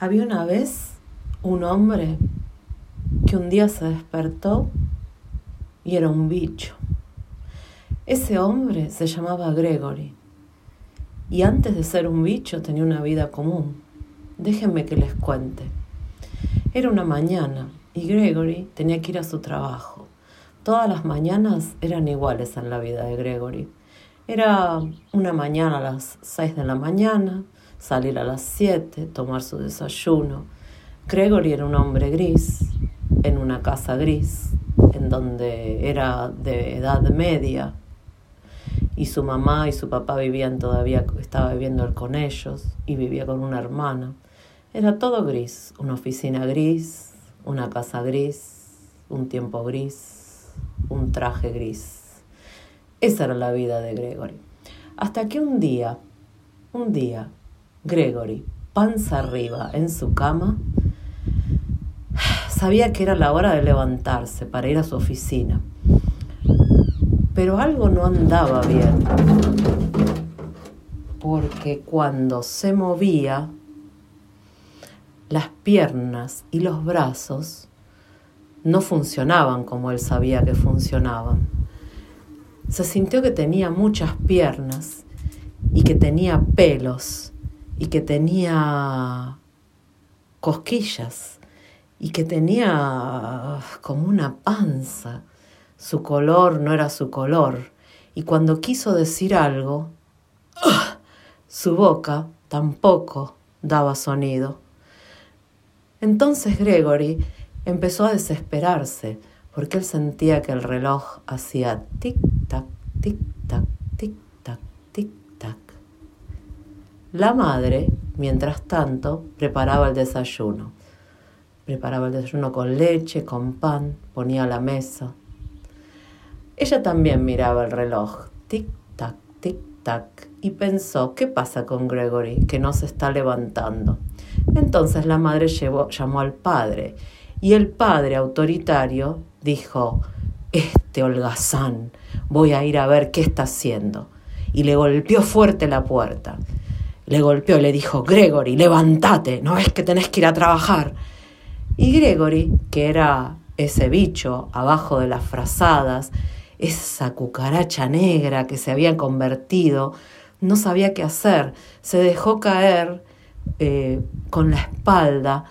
Había una vez un hombre que un día se despertó y era un bicho. Ese hombre se llamaba Gregory y antes de ser un bicho tenía una vida común. Déjenme que les cuente. Era una mañana y Gregory tenía que ir a su trabajo. Todas las mañanas eran iguales en la vida de Gregory. Era una mañana a las seis de la mañana, salir a las siete, tomar su desayuno. Gregory era un hombre gris, en una casa gris, en donde era de edad media, y su mamá y su papá vivían todavía, estaba viviendo con ellos y vivía con una hermana. Era todo gris, una oficina gris, una casa gris, un tiempo gris, un traje gris. Esa era la vida de Gregory. Hasta que un día, un día, Gregory, panza arriba en su cama, sabía que era la hora de levantarse para ir a su oficina. Pero algo no andaba bien, porque cuando se movía, las piernas y los brazos no funcionaban como él sabía que funcionaban. Se sintió que tenía muchas piernas y que tenía pelos y que tenía cosquillas y que tenía como una panza. Su color no era su color y cuando quiso decir algo, su boca tampoco daba sonido. Entonces Gregory empezó a desesperarse porque él sentía que el reloj hacía tic-tac, tic-tac, tic-tac, tic-tac. La madre, mientras tanto, preparaba el desayuno. Preparaba el desayuno con leche, con pan, ponía la mesa. Ella también miraba el reloj, tic-tac, tic-tac, y pensó, ¿qué pasa con Gregory, que no se está levantando? Entonces la madre llamó al padre, y el padre autoritario dijo, este holgazán, voy a ir a ver qué está haciendo. Y le golpeó fuerte la puerta. Le golpeó y le dijo, Gregory, levántate, ¿no ves que tenés que ir a trabajar? Y Gregory, que era ese bicho abajo de las frazadas, esa cucaracha negra que se había convertido, no sabía qué hacer, se dejó caer eh, con la espalda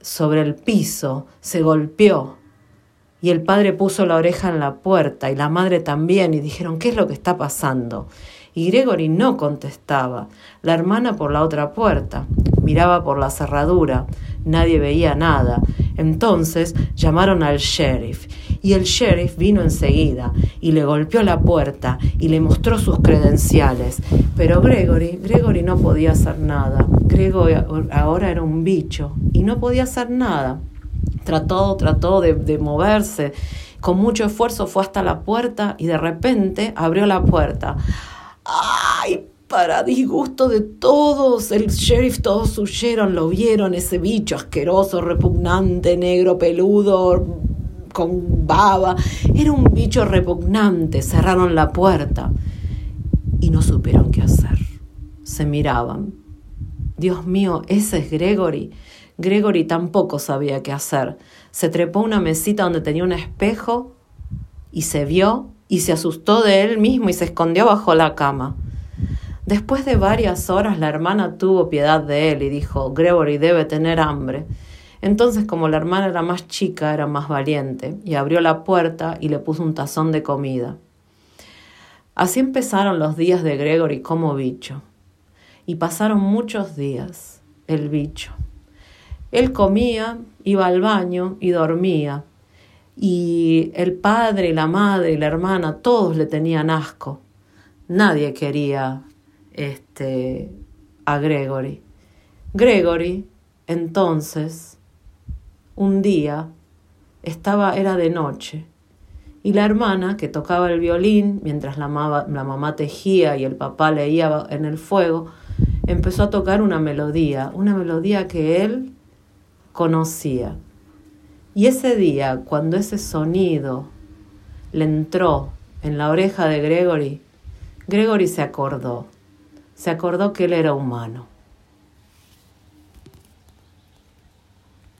sobre el piso, se golpeó y el padre puso la oreja en la puerta y la madre también y dijeron, ¿qué es lo que está pasando? Y Gregory no contestaba. La hermana por la otra puerta. Miraba por la cerradura. Nadie veía nada. Entonces llamaron al sheriff. Y el sheriff vino enseguida y le golpeó la puerta y le mostró sus credenciales. Pero Gregory, Gregory no podía hacer nada. Gregory ahora era un bicho y no podía hacer nada. Trató, trató de, de moverse. Con mucho esfuerzo fue hasta la puerta y de repente abrió la puerta. ¡Ay! Para disgusto de todos, el sheriff todos huyeron, lo vieron, ese bicho asqueroso, repugnante, negro, peludo, con baba. Era un bicho repugnante. Cerraron la puerta y no supieron qué hacer. Se miraban. Dios mío, ese es Gregory. Gregory tampoco sabía qué hacer. Se trepó a una mesita donde tenía un espejo y se vio y se asustó de él mismo y se escondió bajo la cama. Después de varias horas la hermana tuvo piedad de él y dijo, Gregory debe tener hambre. Entonces, como la hermana era más chica, era más valiente, y abrió la puerta y le puso un tazón de comida. Así empezaron los días de Gregory como bicho. Y pasaron muchos días, el bicho. Él comía, iba al baño y dormía. Y el padre, la madre y la hermana, todos le tenían asco. Nadie quería este, a Gregory. Gregory, entonces, un día, estaba, era de noche, y la hermana, que tocaba el violín mientras la, la mamá tejía y el papá leía en el fuego, empezó a tocar una melodía, una melodía que él conocía. Y ese día, cuando ese sonido le entró en la oreja de Gregory, Gregory se acordó, se acordó que él era humano.